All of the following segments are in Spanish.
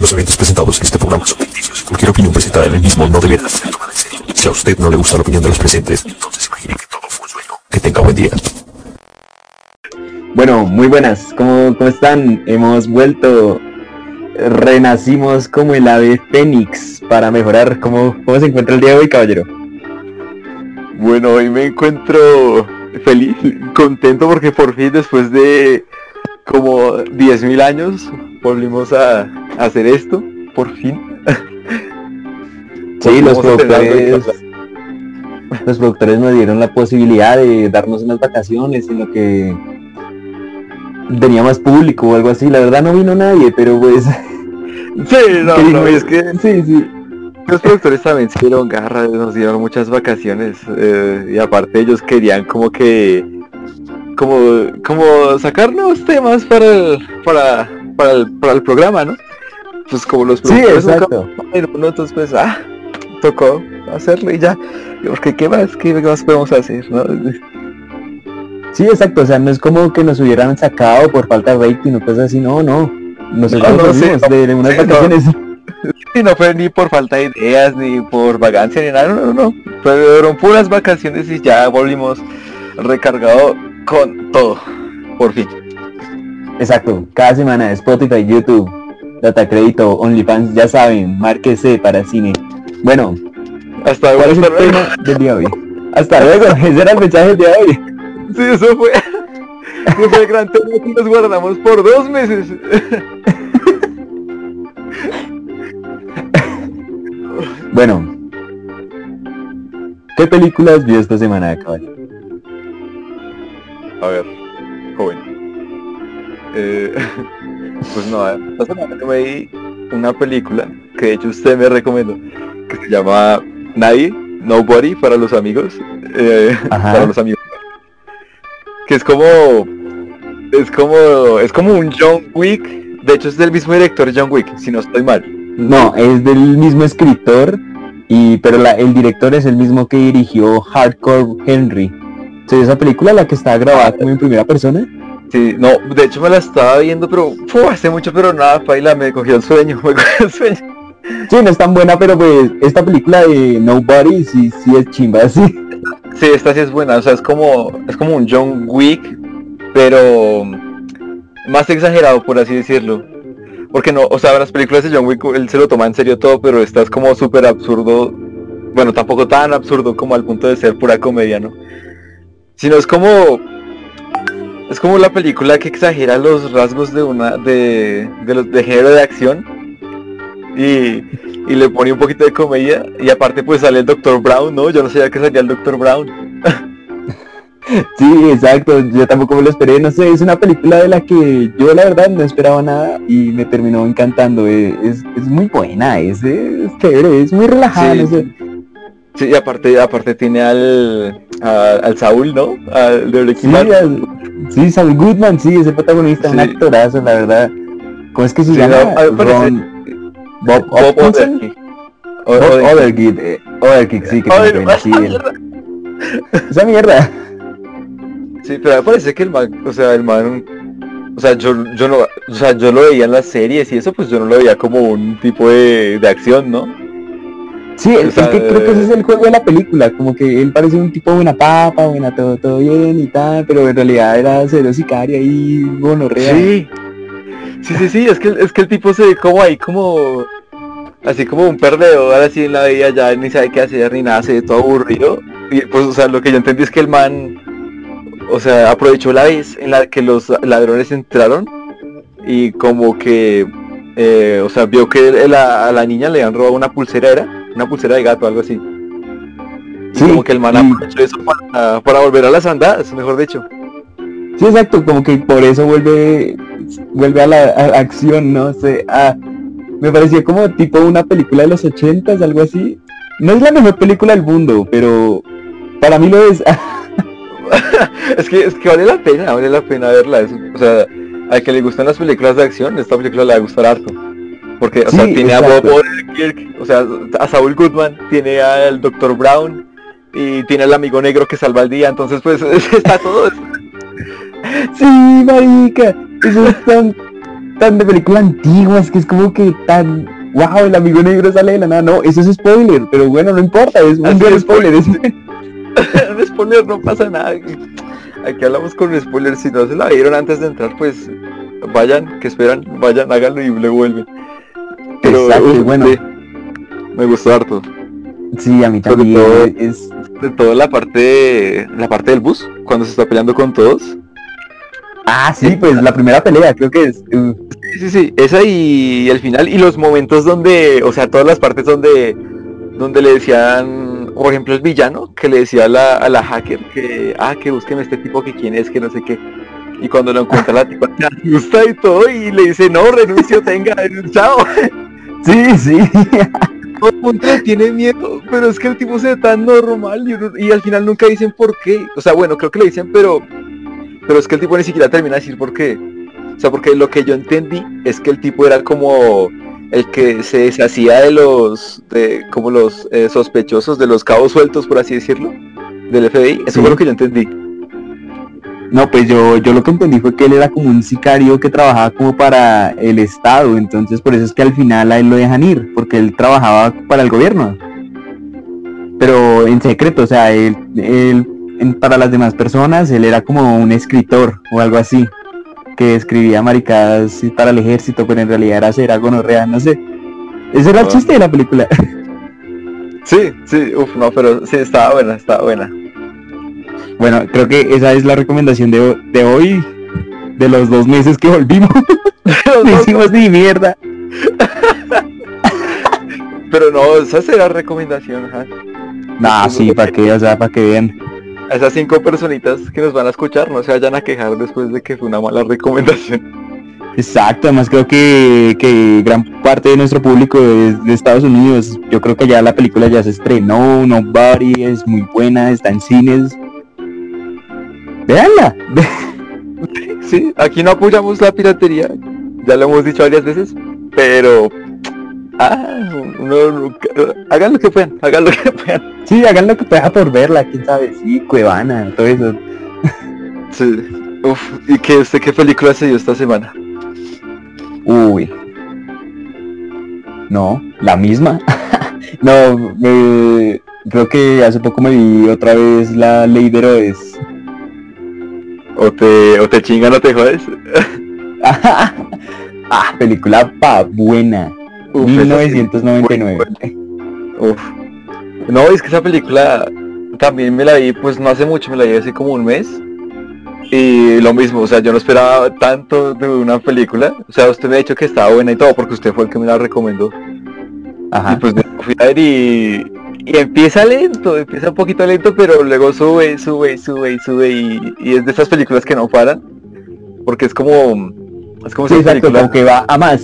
Los eventos presentados en este programa son ficticios. Cualquier opinión presentada en el mismo no deberá ser tomada en serio. Si a usted no le gusta la opinión de los presentes, entonces imagine que todo fue un sueño. Que tenga buen día. Bueno, muy buenas. ¿Cómo, cómo están? Hemos vuelto. Renacimos como el ave fénix para mejorar. ¿Cómo, ¿Cómo se encuentra el día de hoy, caballero? Bueno, hoy me encuentro feliz, contento porque por fin después de como 10.000 años volvimos a, hacer esto, por fin. Sí, los productores, los productores nos dieron la posibilidad de darnos unas vacaciones en lo que tenía más público o algo así. La verdad no vino nadie, pero pues... Sí, no, es que Sí, sí. los productores también se dieron garra, nos dieron muchas vacaciones eh, y aparte ellos querían como que como como sacar nuevos temas para el para para el, para el programa, ¿no? Pues como los Sí, nunca exacto. Bueno, ¿no? entonces pues, ah, tocó hacerlo y ya. Porque qué más, qué más podemos hacer, ¿no? Sí, exacto. O sea, no es como que nos hubieran sacado por falta de rating o cosas así. No, no. Nosotros No, no, sí, no, de unas sí, vacaciones. Y no fue ni por falta de ideas, ni por vagancia, ni nada, no, no, no. Fueron puras vacaciones y ya volvimos recargado con todo. Por fin. Exacto, cada semana Spotify, YouTube, Data Crédito, OnlyFans, ya saben, márquese para cine. Bueno, Hasta ¿cuál es luego. el hasta luego. tema del día de hoy? Hasta luego, ese era el mensaje del día de hoy. Sí, eso fue. Ese fue el gran tema que nos guardamos por dos meses. Bueno, ¿qué películas vio esta semana, caballero? A ver, pues no, esta semana me vi una película que de hecho usted me recomendó, que se llama Nadie, Nobody para los amigos, eh, para los amigos. Que es como, es como, es como un John Wick. De hecho es del mismo director John Wick, si no estoy mal. No, es del mismo escritor, y pero la- el director es el mismo que dirigió Hardcore Henry. Sí, esa película la que está grabada como en primera persona. Sí, no, de hecho me la estaba viendo, pero hace mucho, pero nada, Paila, me cogió el sueño, me cogió el sueño. Sí, no es tan buena, pero pues esta película de Nobody sí, sí es chimba, sí. Sí, esta sí es buena, o sea, es como, es como un John Wick, pero más exagerado, por así decirlo. Porque no, o sea, las películas de John Wick, él se lo toma en serio todo, pero esta es como súper absurdo. Bueno, tampoco tan absurdo como al punto de ser pura comedia, ¿no? Sino es como, es como la película que exagera los rasgos de una, de, de, los- de género de acción y, y le pone un poquito de comedia y aparte pues sale el Dr. Brown, ¿no? Yo no sabía que salía el Dr. Brown. Sí, exacto, yo tampoco me lo esperé, no sé, es una película de la que yo la verdad no esperaba nada y me terminó encantando, eh, es, es muy buena, es, es chévere, es muy relajada, Sí. no sé. Sí, y aparte, aparte tiene al, a- al Saúl, ¿no? Al de Breaking Sí, Bad. al- sí, Saul Goodman, sí, ese protagonista, un Sí. actorazo, la verdad. ¿Cómo es que se Sí, llama? no, Ron- Bob Bob? Odenkirk. Eh, sí, que no, sí, esa el- mierda. esa mierda. Sí, pero me parece que el man, o sea, el man, o sea, yo, yo no, o sea, yo lo veía en las series y eso, pues yo no lo veía como un tipo de, de acción, ¿no? Sí, el- O sea, es que creo que ese es el juego de la película, como que él parece un tipo buena papa, buena todo, todo bien y tal, pero en realidad era cero sicaria y gonorrea. Sí. Sí, sí, sí, es que, es que el tipo se ve como ahí, como, así como un perdedor, así en la vida ya ni sabe qué hacer ni nada, se ve todo aburrido. Y pues, o sea, lo que yo entendí es que el man, o sea, aprovechó la vez en la que los ladrones entraron y como que, eh, o sea, vio que la- a la niña le habían robado una pulsera, ¿era? Una pulsera de gato, algo así. Y Sí, como que el man y- aprovechó eso para, para volver a las andadas, mejor dicho. Sí, exacto, como que por eso vuelve vuelve a la a acción, no sé. Me pareció como tipo una película de los ochentas, algo así. No es la mejor película del mundo, pero para mí lo es. es que es que vale la pena, vale la pena verla. es- o sea, al que le gustan las películas de acción, esta película le va a gustar harto. Porque, o sea, tiene a. Bob Odenkirk, o sea, a Saul Goodman, tiene al Dr. Brown y tiene al amigo negro que salva el día, entonces pues está todo. sí, marica, eso es tan tan de película antigua, es que es como que tan wow, el amigo negro sale de la nada. No, eso es spoiler, pero bueno, no importa, es un Así gran es, spoiler. es- Un spoiler no pasa nada. Aquí hablamos con spoilers. Si no se la vieron antes de entrar, pues vayan, que esperan, vayan, háganlo y le vuelven. Exacto, uf, bueno. sí, me gustó harto. Sí, a mí también. todo- Es, De toda la parte, la parte del bus, cuando se está peleando con todos. Ah, sí, pues la primera pelea, creo que es. uh, Sí, sí, sí, esa y el final y los momentos donde, o sea, todas las partes donde, donde le decían, por ejemplo, el villano que le decía a la, a la hacker que, ah, que busquen a este tipo que quién es, que no sé qué. Y cuando lo encuentra la tipa se asusta y todo y le dice, no, renuncio, tenga, chao. Sí, sí. Todo el mundo le tiene miedo, pero es que el tipo se ve tan normal y, uno- y al final nunca dicen por qué. O sea, bueno, creo que le dicen, pero, pero es que el tipo ni siquiera termina de decir por qué. O sea, porque lo que yo entendí es que el tipo era como el que se deshacía de los, de, como los eh, sospechosos, de los cabos sueltos, por así decirlo, del FBI. Eso Sí. fue lo que yo entendí. No, pues yo, yo lo que entendí fue que él era como un sicario que trabajaba como para el Estado, entonces por eso es que al final a él lo dejan ir, porque él trabajaba para el gobierno. Pero en secreto, o sea, él, él- en- para las demás personas, él era como un escritor o algo así, que escribía maricadas para el ejército, pero en realidad era cera gonorrea, no sé. Ese era el chiste de la película. Sí, sí, uff, no, pero sí, estaba buena, estaba buena. Bueno, creo que esa es la recomendación de, de hoy, de los dos meses que volvimos. No hicimos ni mierda. Pero no, esa será recomendación, ajá. Nah, sí, para que, o sea, para que vean. a esas cinco personitas que nos van a escuchar no se vayan a quejar después de que fue una mala recomendación. Exacto, además creo que, que gran parte de nuestro público es de Estados Unidos. Yo creo que ya la película ya se estrenó, Nobody es muy buena, está en cines. Veanla. Sí, aquí no apoyamos la piratería, ya lo hemos dicho varias veces, pero ah, nunca- hagan lo que puedan, hagan lo que puedan. Sí, hagan lo que pueda por verla, quién sabe, sí, Cuevana, todo eso. Sí. Uf, ¿y qué usted qué película se dio esta semana? Uy. No, la misma. no, me- creo que hace poco me vi otra vez la Ley de Herodes. O te, o te chingan o te jodes. ah, película pa buena. Uf, esa sí. 1999. Uf. No, es que esa película también me la vi, pues no hace mucho, me la vi hace como un mes. Y lo mismo, o sea, yo no esperaba tanto de una película. O sea, usted me ha dicho que estaba buena y todo, porque usted fue el que me la recomendó. Y Ajá. pues me fui a ver y, y empieza lento, empieza un poquito lento, pero luego sube, sube, sube sube y, y es de esas películas que no paran. Porque es como... Es como Sí, esas exacto, películas- como que va a más.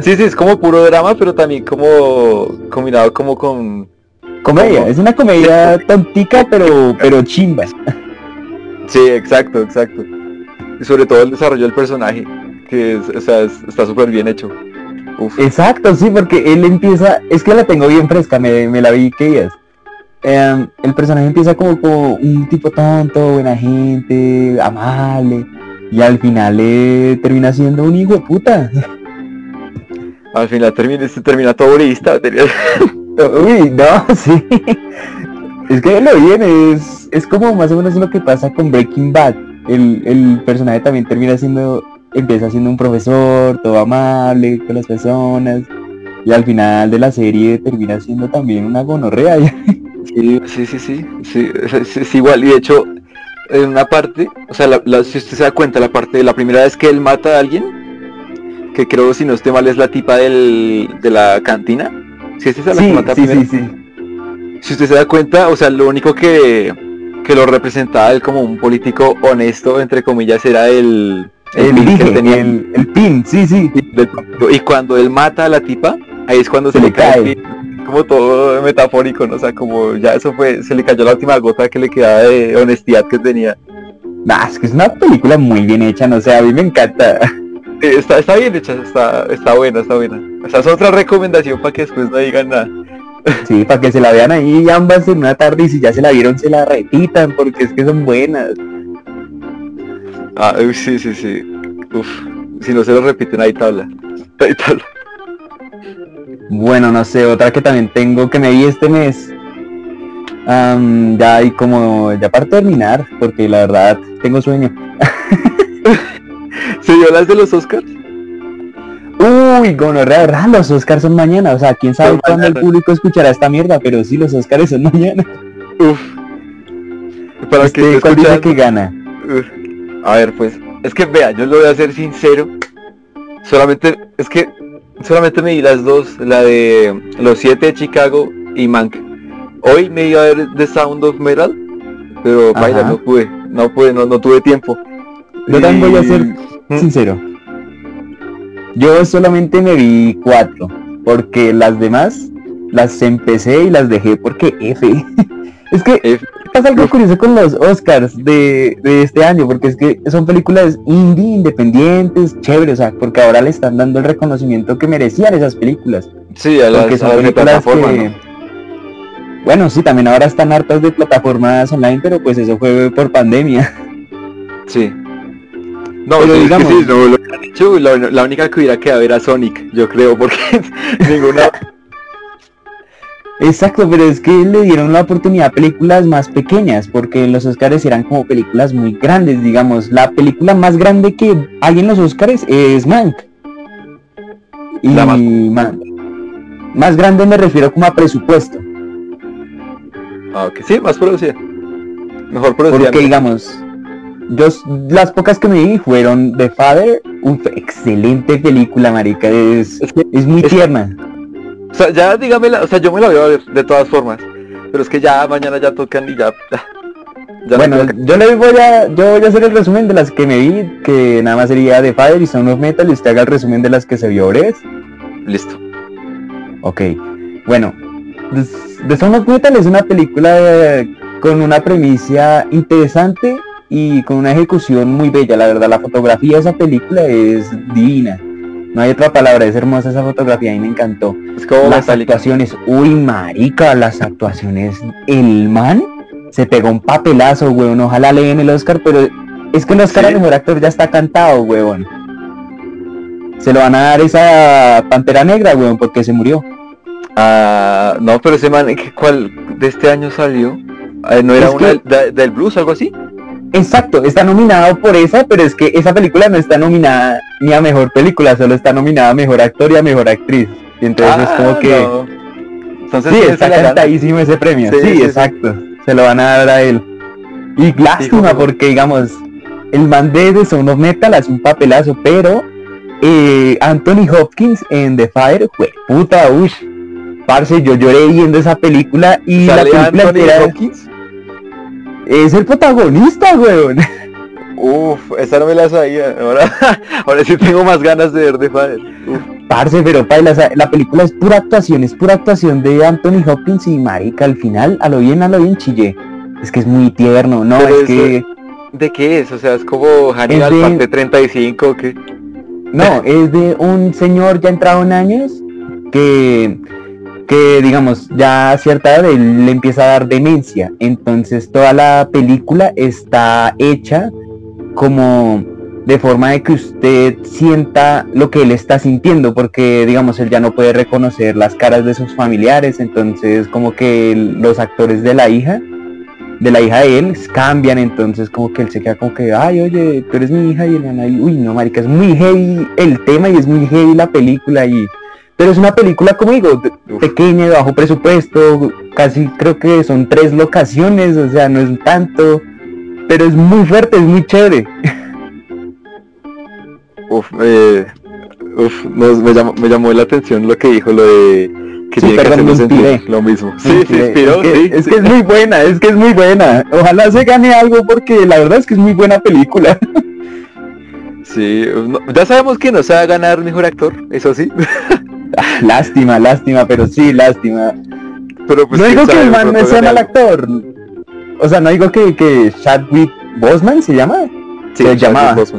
Sí, sí, es como puro drama, pero también como combinado como con... Comedia, Como- es una comedia tontica, pero, pero chimba. Sí, exacto, exacto. Y sobre todo el desarrollo del personaje, que es, o sea, es- está súper bien hecho. Uf. Exacto, sí, porque él empieza, es que la tengo bien fresca, me, me la vi que días. Em, el personaje empieza como, como un tipo tonto, buena gente, amable, y al final eh, termina siendo un hijo de puta. Al final termina, se termina todo bolista. Uy, no, sí. Es que lo bien, es, es como más o menos lo que pasa con Breaking Bad. El, el personaje también termina siendo, empieza siendo un profesor, todo amable con las personas, y al final de la serie termina siendo también una gonorrea. Sí, sí, sí, sí, sí, es, igual. Y de hecho, en una parte, o sea, la- la- si usted se da cuenta, la parte de la primera vez que él mata a alguien, que creo si no esté mal es la tipa del, de la cantina. Si es esa la que mata sí, primero. sí, sí. Si usted se da cuenta, o sea, lo único que, que lo representaba él como un político honesto, entre comillas, era el, El, pin que tenía el, el pin, sí, sí. Y cuando él mata a la tipa, ahí es cuando se, Se le cae, el cae. pin. como todo metafórico, ¿no? O sea, como ya eso fue, se le cayó la última gota que le quedaba de honestidad que tenía. Nah, es que es una película muy bien hecha, no sé, a mí me encanta. Está, está bien hecha, está, está buena, está buena. O sea, es otra recomendación para que después no digan nada. Sí, para que se la vean ahí ambas en una tarde y si ya se la vieron se la repitan porque es que son buenas. Ah, uy, sí, sí, sí. Uf. si no se lo repiten, ahí tabla. Ahí tabla. Bueno, no sé, otra que también tengo que me vi este mes. Am, ya y como ya para terminar, porque la verdad tengo sueño. ¿Se dio las de los Oscars? Uy, gonorrea, ¿verdad? Los Oscars son mañana, o sea, quién sabe cuándo el público escuchará esta mierda, pero sí, los Oscars son mañana. Uf. Para Este, que ¿Cuál dice que gana? Uf. A ver, pues, es que vea, yo lo voy a ser sincero. Solamente, es que solamente me di las dos, la de los siete de Chicago y Mank. Hoy me iba a ver The Sound of Metal, pero vaya, no pude, no pude, no, no tuve tiempo. Yo también voy a ser ¿Mm? sincero. Yo solamente me vi cuatro, porque las demás las empecé y las dejé porque F. es que F. pasa algo curioso con los Oscars de, de este año, porque es que son películas indie, independientes, chéveres, o sea, porque ahora le están dando el reconocimiento que merecían esas películas. Sí, a las, Porque a son las de películas plataforma, que... ¿no? Bueno, sí, también ahora están hartas de plataformas online, pero pues eso fue por pandemia. Sí. No, Pero sí, es digamos- que sí, no lo hubieran hecho, la, la única que hubiera quedado era Sonic, yo creo, porque ninguna... Exacto, pero es que le dieron la oportunidad a películas más pequeñas, porque los Oscars eran como películas muy grandes, digamos. La película más grande que hay en los Oscars es Mank. Y La más- grande me refiero como a presupuesto. Ah, ok, sí, más producida. Mejor producida. Porque digamos, yo las pocas que me vi fueron The Father, uf, excelente película, marica, es, Es muy es- tierna. O sea, ya dígamela, o sea, yo me la voy a ver de todas formas. Pero es que ya mañana ya tocan y ya. Ya, ya no bueno, yo le voy a, yo voy a hacer el resumen de las que me vi, que nada más sería The Father y Sound of Metal, y usted haga el resumen de las que se vio, ¿ves? listo. Ok, bueno, The- Sound of Metal es una película eh, con una premisa interesante y con una ejecución muy bella, la verdad, la fotografía de esa película es divina. No hay otra palabra, es hermosa esa fotografía y me encantó. Es como las metálica. actuaciones, uy marica, las actuaciones, el man se pegó un papelazo, weón, ojalá le den el Oscar, pero es que el Oscar ¿Sí? al mejor actor ya está cantado, weón. Se lo van a dar esa Pantera Negra, weón, porque se murió. Ah, no, pero ese man, ¿qué- ¿cuál de este año salió? Ah, ¿No era Es una que- del- de- del blues, algo así? Exacto, está nominado por esa, pero es que esa película no está nominada ni a mejor película, solo está nominada a mejor actor y a mejor actriz. Y entonces es como Ah, que... no. Entonces, Sí, ¿quién está cantadísimo ese premio. Sí, Sí, sí, sí. exacto. Se lo van a dar a él. Y lástima porque, digamos, el man de The Sound of Metal hace un papelazo, pero eh, Anthony Hopkins en The Fire, fue puta, uy. Parce, yo lloré viendo esa película y la ¿Sale película Anthony entera Hopkins? Es el protagonista, weón. Uf, esa no me la sabía. Ahora, ahora sí tengo más ganas de ver de Father. Uf. Parce, pero paila, la película es pura actuación, es pura actuación de Anthony Hopkins y marica, al final, a lo bien, a lo bien chillé. Es que es muy tierno, no, Pero es que... ¿De qué es? O sea, es como Hannibal de- parte 35 o qué? No, es de un señor ya entrado en años que, que digamos, ya a cierta edad él le empieza a dar demencia. Entonces toda la película está hecha como de forma de que usted sienta lo que él está sintiendo, porque digamos, él ya no puede reconocer las caras de sus familiares, entonces como que los actores de la hija de la hija de él cambian, entonces como que él se queda como que, ay, oye, tú eres mi hija y el ahí, uy, no, marica, es muy heavy el tema y es muy heavy la película y... Pero es una película, como digo, pequeña, de bajo presupuesto, casi creo que son tres locaciones, o sea, no es tanto, pero es muy fuerte, es muy chévere. Uf, eh, uf, me, llamó, me llamó la atención lo que dijo, lo de que Sí, tiene que perdón, me sentir inspiré. lo mismo. Sí, Es se que- inspiró, es que, sí. es que es muy buena, es que es muy buena. Ojalá se gane algo porque la verdad es que es muy buena película. Sí, no- ya sabemos que no se va a ganar mejor actor, eso sí. lástima, lástima, pero sí, lástima. Pero pues no digo que el man no pronto sea mal actor. O sea, no digo que, que Chadwick Boseman se llama. Sí, se llamaba. Se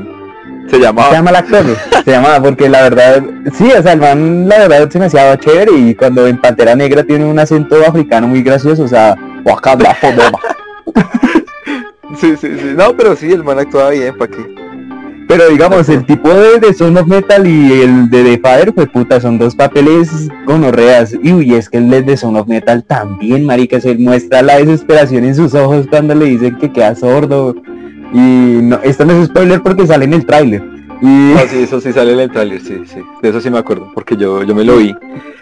Se llamaba. llama el actor. se llamaba porque la verdad, sí, o sea, el man la verdad se me hacía chévere y cuando en Pantera Negra tiene un acento africano muy gracioso, o sea, Wakanda Forever. Sí, sí, sí. No, pero sí, el man actuaba bien, ¿para qué? Pero digamos, el tipo de, de Son of Metal y el de The Father, pues puta, son dos papeles gonorreas. Y uy, es que el de Son of Metal también, marica, se muestra la desesperación en sus ojos cuando le dicen que queda sordo. Y no, esto no es spoiler porque sale en el tráiler. Y No, sí, eso sí sale en el tráiler, sí, sí. De eso sí me acuerdo, porque yo, yo me lo vi.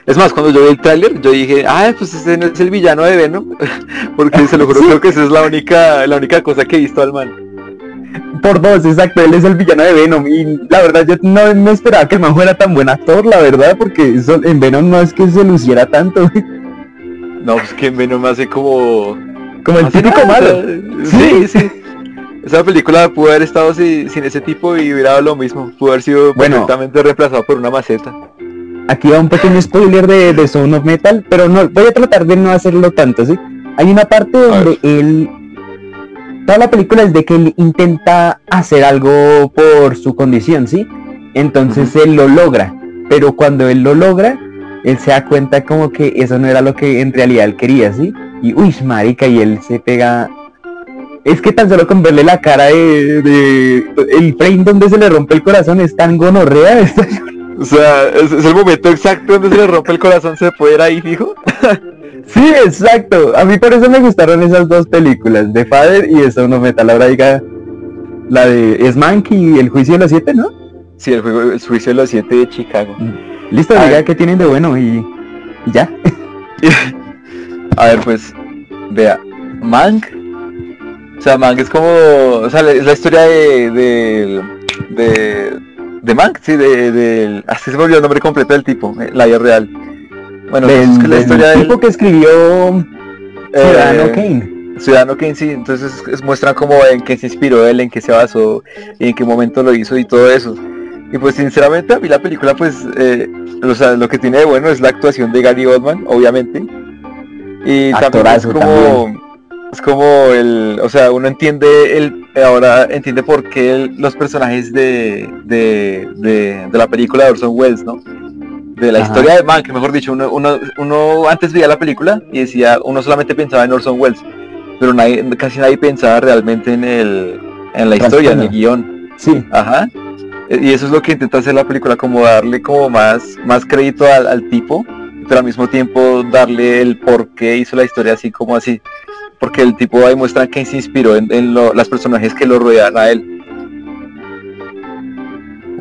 Es más, cuando yo vi el tráiler, yo dije, ah, pues ese no es el villano de Venom. porque se lo juro, Sí. creo que esa es la única, la única cosa que he visto al man. Por dos, exacto, él es el villano de Venom. Y la verdad, yo no, no esperaba que el man fuera tan buen actor, la verdad, porque eso- en Venom no es que se luciera tanto. No, pues que Venom hace como... Como el típico malo. Sí, sí. Esa película pudo haber estado si- sin ese tipo y hubiera dado lo mismo. Pudo haber sido Bueno. perfectamente reemplazado por una maceta. Aquí va un pequeño spoiler de, de Son of Metal, pero no voy a tratar de no hacerlo tanto, ¿sí? Hay una parte donde él... Toda la película es de que él intenta hacer algo por su condición, ¿sí? Entonces él lo logra, pero cuando él lo logra, él se da cuenta como que eso no era lo que en realidad él quería, ¿sí? Y uy, marica, y él se pega... Es que tan solo con verle la cara de, de- El frame donde se le rompe el corazón es tan gonorrea, O sea, es, es el momento exacto donde se le rompe el corazón, se puede ir ahí, fijo. Sí, exacto. A mí por eso me gustaron esas dos películas, The Father y Son of Metal. Ahora diga la de Smank y El Juicio de los Siete, ¿no? Sí, el juego, el juicio de los siete de Chicago. Listo, A diga qué tienen de bueno y, y ya. A ver, pues, vea, Mank. O sea, Mank es como, o sea, es la historia de, de, de, de Mank, sí, de, de, así se me olvidó el nombre completo del tipo, eh, la vida real. Bueno, del, es que la historia del tipo que escribió Ciudadano eh, Kane. Ciudadano Kane, sí, entonces es- muestran como en qué se inspiró él, en qué se basó, y en qué momento lo hizo y todo eso. Y pues sinceramente a mí la película pues, eh, o sea, lo que tiene de bueno es la actuación de Gary Oldman, obviamente. Y también es Actorazo como, es como el, o sea, uno entiende el, ahora entiende por qué el- los personajes de, de, de, de la película de Orson Welles, ¿no? De la Ajá. historia de Mank, mejor dicho, uno, uno, uno antes veía la película y decía, uno solamente pensaba en Orson Welles, pero nadie, casi nadie pensaba realmente en el, en la historia, en el guion. Sí, Ajá. Y eso es lo que intenta hacer la película, como darle como más, más crédito al, al tipo, pero al mismo tiempo darle el por qué hizo la historia así como así. Porque el tipo ahí muestra que se inspiró en, en lo- las personajes que lo rodean a él.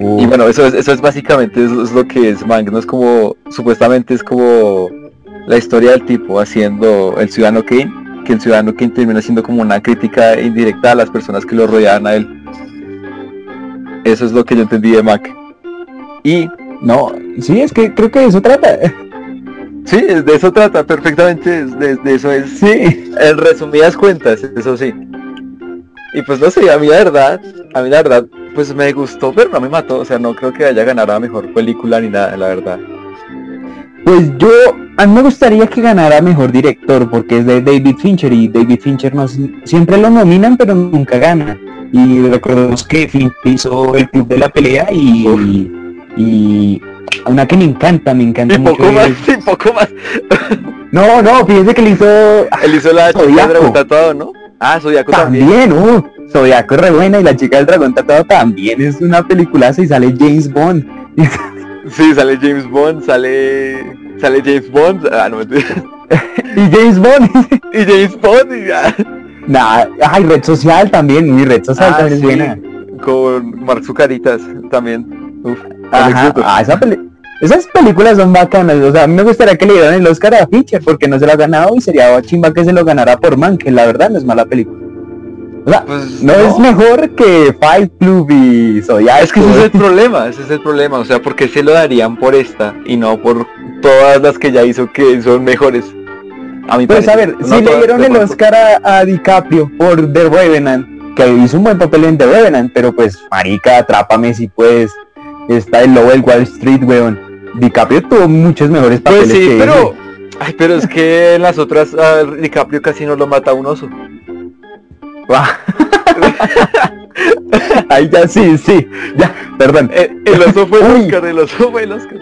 Y bueno, eso es, eso es básicamente es, es lo que es es como, supuestamente es como la historia del tipo haciendo el ciudadano Kane, que el ciudadano Kane termina siendo como una crítica indirecta a las personas que lo rodean a él. Eso es lo que yo entendí de Mac. Y no, sí, es que creo que de eso trata. sí, de eso trata perfectamente, de, de eso es, Sí, en resumidas cuentas, eso sí. Y pues no sé, a mí la verdad, a mí la verdad, pues me gustó, pero no me mató, o sea, no creo que haya ganado a mejor película ni nada, la verdad. pues yo, a mí me gustaría que ganara mejor director porque es de David Fincher y David Fincher no, siempre lo nominan pero nunca gana. Y recordemos que Fincher hizo el club de la pelea y, y una que me encanta, me encanta Y mucho. poco más, y poco más. No, no, fíjense que le hizo Él hizo la dragón tatuado, ¿no? Ah, Zodiaco también. también, uh, Zodiaco es re buena y la chica del dragón tatuado también es una peliculaza y sale James Bond. Sí, sale James Bond, sale. Sale James Bond. Ah, no mentira. y James Bond, Y James Bond y ya. nah, ay, red social también, mi red social Ah, también es sí, buena. Con Mark Zucaritas también. Uf. Ajá, ah, esa peli- esas películas son bacanas, o sea, a mí me gustaría que le dieran el Oscar a Fincher porque no se lo ha ganado y sería chimba que se lo ganara por Man, que la verdad no es mala película. O sea, Pues, no, es mejor que Fight Club y Zodiaco. Es que ese es el problema, ese es el problema. O sea, porque se lo darían por esta y no por todas las que ya hizo que son mejores. A mi Pues a ver, No si le dieron el. Oscar a, a DiCaprio por The Revenant, que hizo un buen papel en The Revenant, pero pues, marica, atrápame si puedes. Está el lobo del Wall Street, weón. DiCaprio tuvo muchos mejores papeles Pues sí, que pero. Ay, pero es que en las otras a DiCaprio casi no lo mata un oso. ese. Ahí ya sí, sí, ya, perdón. Eh, el oso fue el. Oscar, el oso fue el Oscar.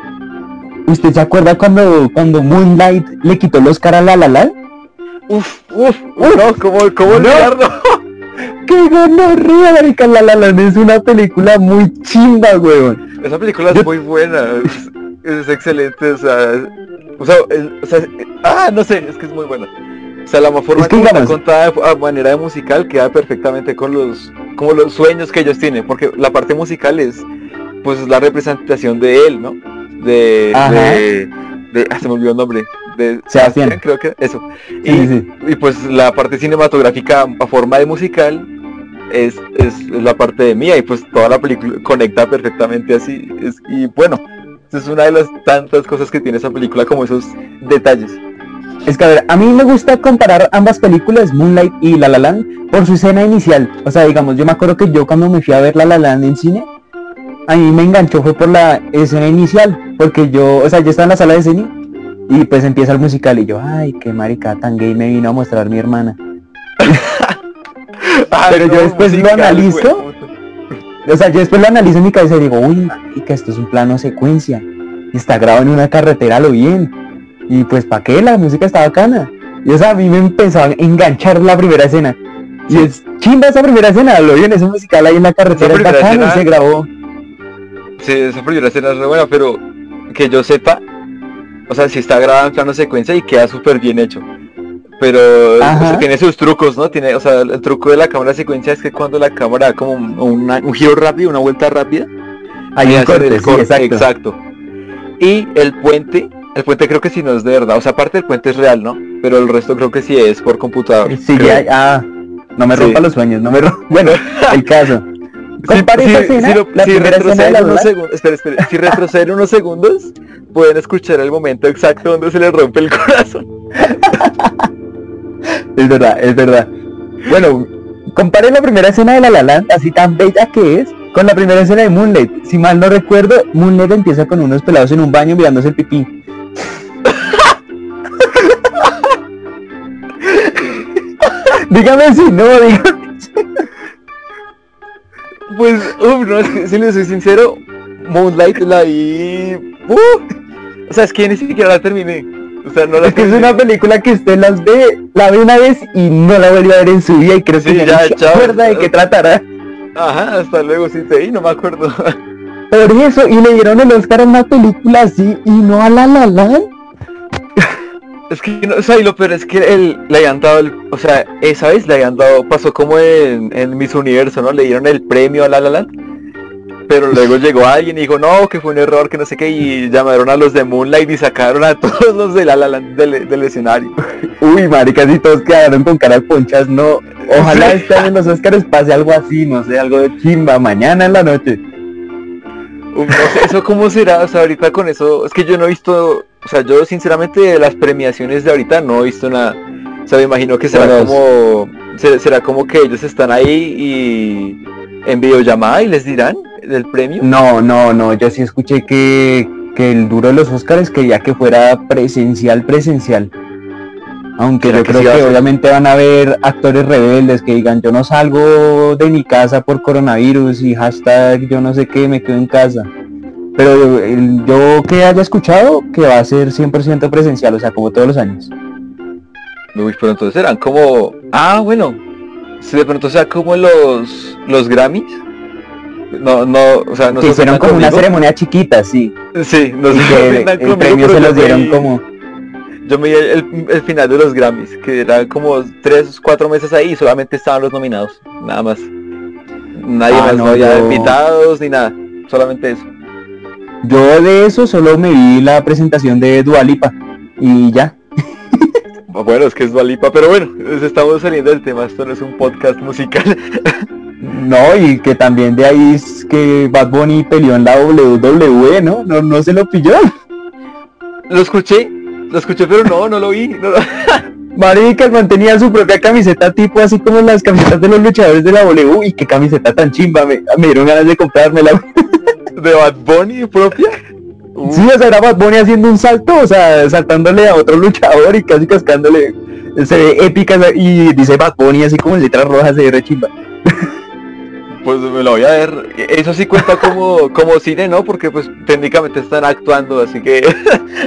¿Usted se acuerda cuando, cuando Moonlight le quitó el Oscar a La La Land? Uf, uf, uf, no, ¿cómo, cómo No. olvidarlo? qué gonorrea, marica, La La Land es una película muy chimba, weón. Esa película es Yo- muy buena, es, excelente, o sea, o sea, el- o sea, ah, no sé, es que es muy buena. O sea, la forma Es que está contada de- a manera de musical queda perfectamente con los, como los sueños que ellos tienen, porque la parte musical es, pues, la representación de él, ¿no? De, de, de- ah, se me olvidó el nombre, de Sebastián. creo que eso. Y, sí. y pues la parte cinematográfica a forma de musical es, es, es la parte de mía y pues toda la película conecta perfectamente así. Es- y bueno, es una de las tantas cosas que tiene esa película como esos detalles. Es que a ver, a mí me gusta comparar ambas películas, Moonlight y La La Land, por su escena inicial. O sea, digamos, yo me acuerdo que yo cuando me fui a ver La La Land en cine, a mí me enganchó fue por la escena inicial, porque yo, o sea, yo estaba en la sala de cine y pues empieza el musical y yo, ay, qué marica tan gay me vino a mostrar mi hermana. Pero yo después lo musical, analizo. güey. O sea, yo después lo analizo en mi cabeza y digo, uy, marica, esto es un plano secuencia. Y está grabado en una carretera a lo bien. Y pues, ¿para qué? La música está bacana. Y o sea, a mí me empezó a enganchar la primera escena. Y es chimba esa primera escena, lo bien, ese musical ahí en la carretera es bacano y escena- se grabó. Sí, esa primera escena es re buena, pero que yo sepa, o sea, si está grabada en plano secuencia y queda súper bien hecho. Pero tiene sus trucos, ¿no? Tiene, o sea, el truco de la cámara secuencia es que cuando la cámara da como un, una- un giro rápido, una vuelta rápida, Hay ahí un corte, el sí, corte, exacto. exacto. Y el puente, el puente creo que sí no es de verdad, o sea, aparte del puente es real, ¿no? Pero el resto creo que sí es por computador. Sí, creo. ya, ah, no me Sí. rompa los sueños, no me rompa. Bueno, el caso. Compare si, esa escena, lo- la la unos segundos, espera, espera, si retroceden unos segundos, pueden escuchar el momento exacto donde se les rompe el corazón. Es verdad, es verdad. Bueno, compare la primera escena de La La Land, así tan bella que es, con la primera escena de Moonlight. Si mal no recuerdo, Moonlight empieza con unos pelados en un baño mirándose el pipí. dígame si no, dígame. Pues, uff, no, si les soy sincero, Moonlight la vi... uf. o sea, es que ni siquiera la terminé. O sea, no la Es que es una película que usted las ve, la ve una vez y no la vuelve a ver en su vida y creo que Sí, ya, se acuerda de qué tratará. Ajá, hasta luego, sí te vi, no me acuerdo. Por eso, y le dieron el Oscar a una película así y no a La La Land. Es que, no, o sea, y lo peor es que él, le habían dado, el, o sea, esa vez le habían dado, pasó como en, en Miss Universo, ¿no? Le dieron el premio a La La Land. Pero luego llegó alguien y dijo, no, que fue un error, que no sé qué, y llamaron a los de Moonlight y sacaron a todos los de La del, del escenario. Uy, maricas, y todos quedaron con cara de ponchas, no. Ojalá este año en los Oscars pase algo así, no sé, algo de chimba, mañana en la noche. Uf, no sé, eso cómo será, o sea, ahorita con eso, es que yo no he visto, o sea, yo sinceramente de las premiaciones de ahorita no he visto nada. O sea, me imagino que será Bueno, como, se- será como que ellos están ahí y en videollamada y les dirán del premio. No, no, no, yo sí escuché que, que el duro de los Oscars quería que fuera presencial, presencial. Aunque ¿Será yo que creo sí que obviamente van a haber actores rebeldes que digan yo no salgo de mi casa por coronavirus y hashtag yo no sé qué, me quedo en casa. Pero yo que haya escuchado que va a ser 100% presencial, o sea, como todos los años. Uy, pero entonces serán como, ah, bueno, si de pronto sea como los, los Grammys. No, no, o sea, no que se hicieron como una ceremonia chiquita, sí. Sí, no y se el premio se los dieron vi- como... Yo me vi el, el final de los Grammys, que era como tres, cuatro meses ahí y solamente estaban los nominados, nada más. Nadie Ah, más, no, había yo- invitados ni nada, solamente eso. Yo de eso solo me vi la presentación de Dualipa y ya. Bueno, es que es Dualipa, pero bueno, estamos saliendo del tema, esto no es un podcast musical. No, y que también de ahí es que Bad Bunny peleó en la WWE, ¿no? No, no se lo pilló. lo escuché, lo escuché, pero no, no lo vi. no lo- Marica, el man tenía su propia camiseta tipo así como las camisetas de los luchadores de la WWE. Y qué camiseta tan chimba, me, me dieron ganas de comprármela. ¿De Bad Bunny propia? Uh, Sí, o sea, era Bad Bunny haciendo un salto, o sea, saltándole a otro luchador y casi cascándole. Se ve épica y dice Bad Bunny así como en letras rojas, se ve re chimba. Pues me lo voy a ver. Eso sí cuenta como, como cine, ¿no? Porque pues técnicamente están actuando, así que...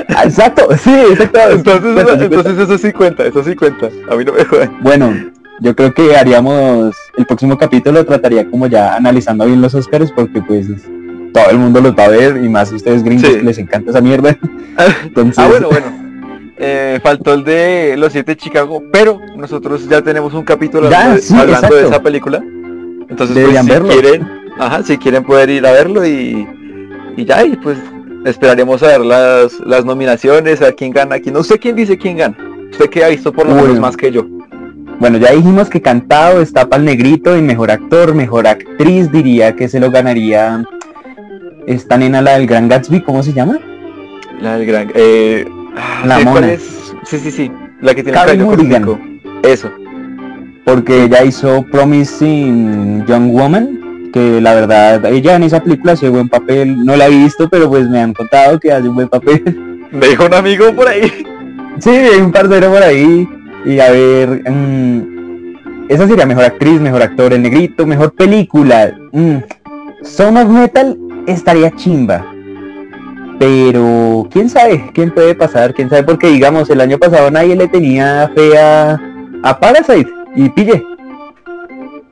Ah, Exacto, sí, exacto. entonces, Cuenta, sí, entonces eso sí cuenta, eso sí cuenta. A mí no me jodan. Bueno, yo creo que haríamos el próximo capítulo trataría como ya analizando bien los Oscars porque pues todo el mundo los va a ver y más ustedes gringos Sí. que les encanta esa mierda. Entonces, Ah, bueno, bueno. Eh, faltó el de Los Siete de Chicago, pero nosotros ya tenemos un capítulo Ya, hablando, sí, hablando de esa película. Entonces, Deberían pues, si verlo. quieren, ajá, si quieren poder ir a verlo y, y ya, y pues esperaremos a ver las, las nominaciones, a quién gana, quién no. ¿Usted quién dice quién gana? Usted que ha visto por lo menos más que yo. Bueno, ya dijimos que cantado está para el negrito y mejor actor, mejor actriz diría que se lo ganaría esta nena la del Gran Gatsby, ¿cómo se llama? La del gran... Eh, ah, La cuál mona. Sí, sí, sí. La que tiene Carey el cabello. Eso. Porque ella hizo Promising Young Woman, que la verdad ella en esa película hace buen papel, no la he visto, pero pues me han contado que hace un buen papel. Me dijo un amigo por ahí. Sí, hay un parcero por ahí. Y a ver, mm, esa sería mejor actriz, mejor actor, el negrito, mejor película. Mm, Son of Metal estaría chimba. Pero quién sabe, quién puede pasar, quién sabe, porque digamos, el año pasado nadie le tenía fe a, a Parasite y pille.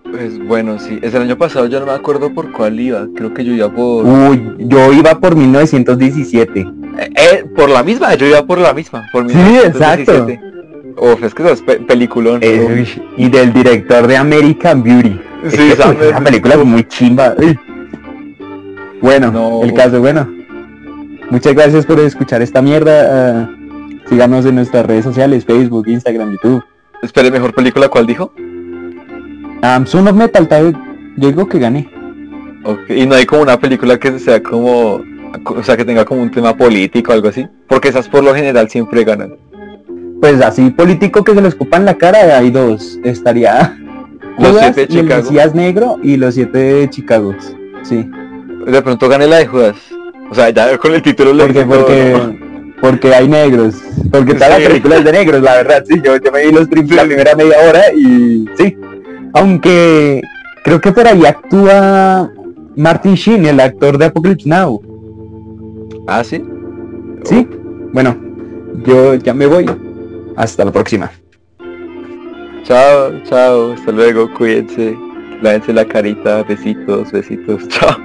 Pues bueno, sí. Es el año pasado, yo no me acuerdo por cuál iba. Creo que yo iba por... Uy, yo iba por 1917. Eh, eh, por la misma, yo iba por la misma. Por Sí, 1917. Uf, es que eso es pe- peliculón. Eh, y del director de American Beauty. Es Sí, que, esa película es muy chimba. Uy. Bueno, No. el caso, bueno. Muchas gracias por escuchar esta mierda. ah, síganos en nuestras redes sociales, Facebook, Instagram, YouTube. Espere, mejor película, ¿cuál dijo? Um, Son of Metal, tal vez, yo digo que gané. Ok, Y no hay como una película que sea como... O sea, que tenga como un tema político o algo así. Porque esas por lo general siempre ganan. Pues así político que se le escupan la cara, hay dos. Estaría Los Judas siete de y el Chicago. Mesías Negro y los siete de Chicago. Sí. De pronto gané la de Judas. O sea, ya con el título le Porque, porque, ¿no? Porque hay negros. Porque toda Sí. la película es de negros, la verdad. Sí, yo, yo me vi los prim- la Sí. primera media hora y sí. Aunque creo que por ahí actúa Martin Sheen, el actor de Apocalypse Now. Ah, sí. Sí. Bueno, yo ya me voy. Hasta la próxima. Chao, chao, hasta luego, cuídense. Lávense la carita, besitos, besitos, chao.